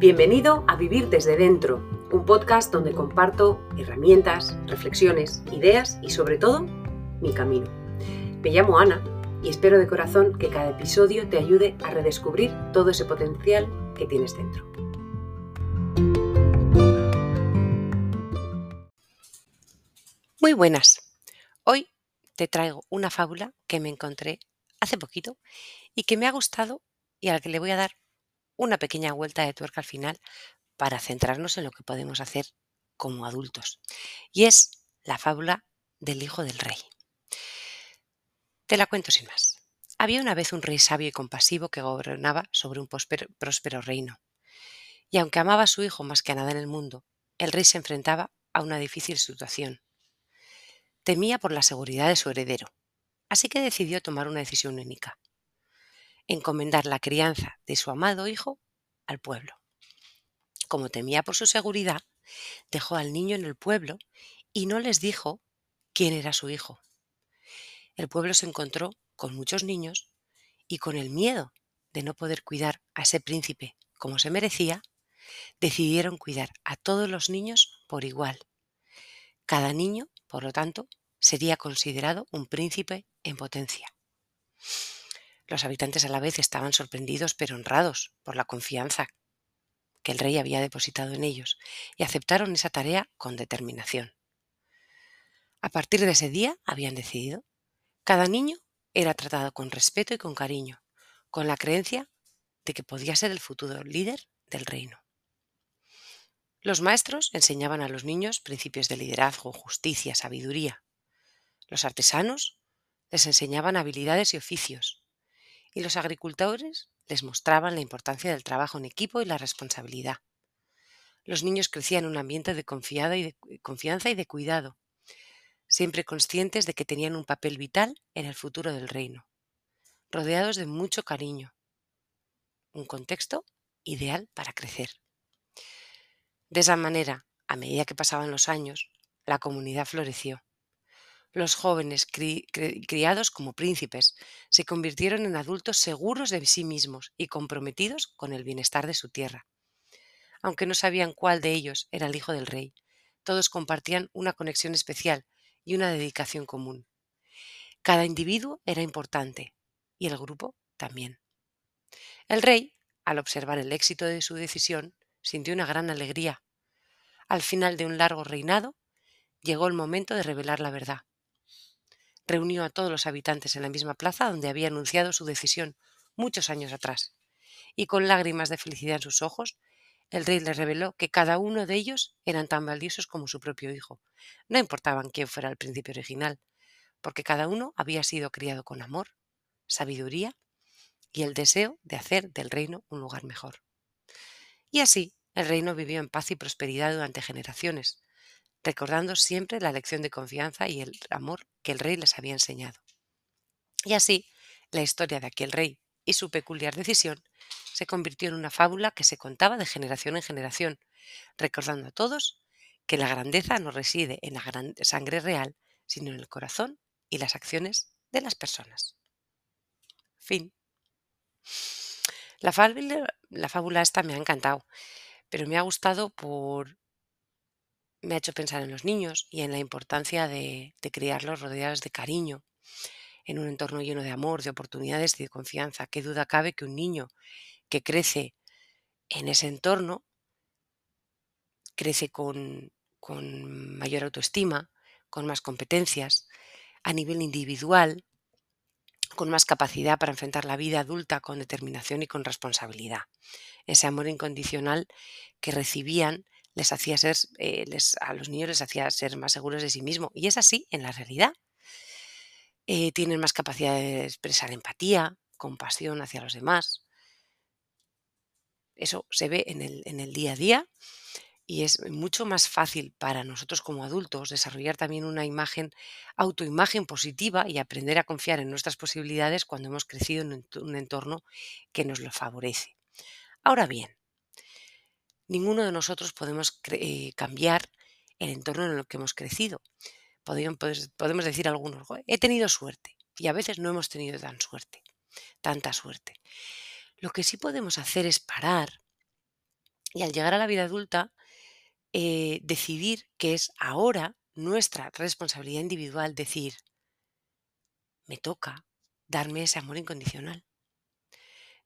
Bienvenido a Vivir desde Dentro, un podcast donde comparto herramientas, reflexiones, ideas y sobre todo mi camino. Me llamo Ana y espero de corazón que cada episodio te ayude a redescubrir todo ese potencial que tienes dentro. Muy buenas. Hoy te traigo una fábula que me encontré hace poquito y que me ha gustado y a la que le voy a dar una pequeña vuelta de tuerca al final para centrarnos en lo que podemos hacer como adultos. Y es la fábula del hijo del rey. Te la cuento sin más. Había una vez un rey sabio y compasivo que gobernaba sobre un próspero, reino. Y aunque amaba a su hijo más que a nada en el mundo, el rey se enfrentaba a una difícil situación. Temía por la seguridad de su heredero, así que decidió tomar una decisión única encomendar la crianza de su amado hijo al pueblo. Como temía por su seguridad, dejó al niño en el pueblo y no les dijo quién era su hijo. El pueblo se encontró con muchos niños y con el miedo de no poder cuidar a ese príncipe como se merecía, decidieron cuidar a todos los niños por igual. Cada niño, por lo tanto, sería considerado un príncipe en potencia. Los habitantes a la vez estaban sorprendidos pero honrados por la confianza que el rey había depositado en ellos y aceptaron esa tarea con determinación. A partir de ese día habían decidido, cada niño era tratado con respeto y con cariño, con la creencia de que podía ser el futuro líder del reino. Los maestros enseñaban a los niños principios de liderazgo, justicia, sabiduría. Los artesanos les enseñaban habilidades y oficios y los agricultores les mostraban la importancia del trabajo en equipo y la responsabilidad. Los niños crecían en un ambiente de, confianza y de cuidado, siempre conscientes de que tenían un papel vital en el futuro del reino, rodeados de mucho cariño. Un contexto ideal para crecer. De esa manera, a medida que pasaban los años, la comunidad floreció. Los jóvenes, criados como príncipes, se convirtieron en adultos seguros de sí mismos y comprometidos con el bienestar de su tierra. Aunque no sabían cuál de ellos era el hijo del rey, todos compartían una conexión especial y una dedicación común. Cada individuo era importante y el grupo también. El rey, al observar el éxito de su decisión, sintió una gran alegría. Al final de un largo reinado, llegó el momento de revelar la verdad reunió a todos los habitantes en la misma plaza donde había anunciado su decisión muchos años atrás, y con lágrimas de felicidad en sus ojos, el rey les reveló que cada uno de ellos eran tan valiosos como su propio hijo. No importaban quién fuera el príncipe original, porque cada uno había sido criado con amor, sabiduría y el deseo de hacer del reino un lugar mejor. Y así el reino vivió en paz y prosperidad durante generaciones, recordando siempre la lección de confianza y el amor que el rey les había enseñado. Y así, la historia de aquel rey y su peculiar decisión se convirtió en una fábula que se contaba de generación en generación, recordando a todos que la grandeza no reside en la sangre real, sino en el corazón y las acciones de las personas. Fin. La fábula, la fábula esta me ha encantado, pero me ha gustado por, me ha hecho pensar en los niños y en la importancia de, criarlos rodeados de cariño, en un entorno lleno de amor, de oportunidades y de confianza. Qué duda cabe que un niño que crece en ese entorno crece con, con mayor autoestima, con más competencias, a nivel individual, con más capacidad para enfrentar la vida adulta con determinación y con responsabilidad. Ese amor incondicional que recibían les hacía ser, eh, a los niños les hacía ser más seguros de sí mismos. Y es así en la realidad. Eh, tienen más capacidad de expresar empatía, compasión hacia los demás. Eso se ve en el, en el día a día y es mucho más fácil para nosotros como adultos desarrollar también una imagen, autoimagen positiva y aprender a confiar en nuestras posibilidades cuando hemos crecido en un entorno que nos lo favorece. Ahora bien, ninguno de nosotros podemos eh, cambiar el entorno en el que hemos crecido. Podemos, decir algunos, he tenido suerte y a veces no hemos tenido tan suerte, tanta suerte. Lo que sí podemos hacer es parar Y al llegar a la vida adulta, eh, decidir que es ahora nuestra responsabilidad individual decir, me toca darme ese amor incondicional.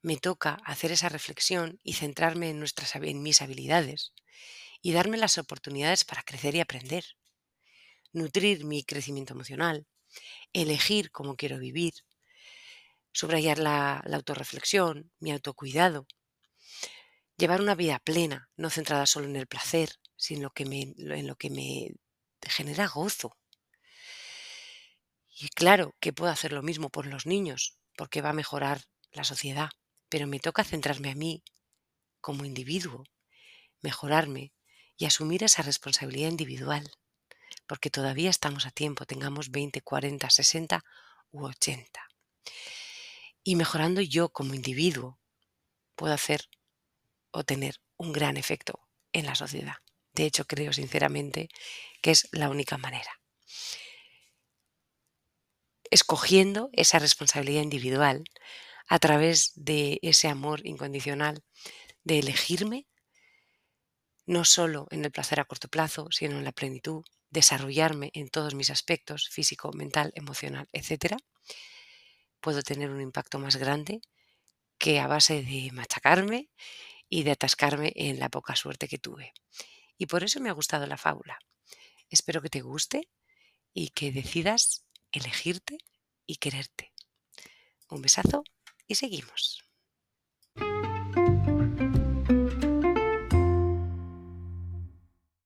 Me toca hacer esa reflexión y centrarme en, nuestras, en mis habilidades y darme las oportunidades para crecer y aprender. Nutrir mi crecimiento emocional, elegir cómo quiero vivir, subrayar la, autorreflexión, mi autocuidado, llevar una vida plena, no centrada solo en el placer, sino lo que me, en lo que me genera gozo. Y claro que puedo hacer lo mismo por los niños, porque va a mejorar la sociedad, pero me toca centrarme a mí como individuo, mejorarme y asumir esa responsabilidad individual, porque todavía estamos a tiempo, tengamos 20, 40, 60 u 80. Y mejorando yo como individuo, puedo hacer o tener un gran efecto en la sociedad. De hecho, creo sinceramente que es la única manera. Escogiendo esa responsabilidad individual a través de ese amor incondicional, de elegirme, no solo en el placer a corto plazo, sino en la plenitud, desarrollarme en todos mis aspectos, físico, mental, emocional, etc., puedo tener un impacto más grande que a base de machacarme y de atascarme en la poca suerte que tuve. Y por eso me ha gustado la fábula. Espero que te guste y que decidas elegirte y quererte. Un besazo y seguimos.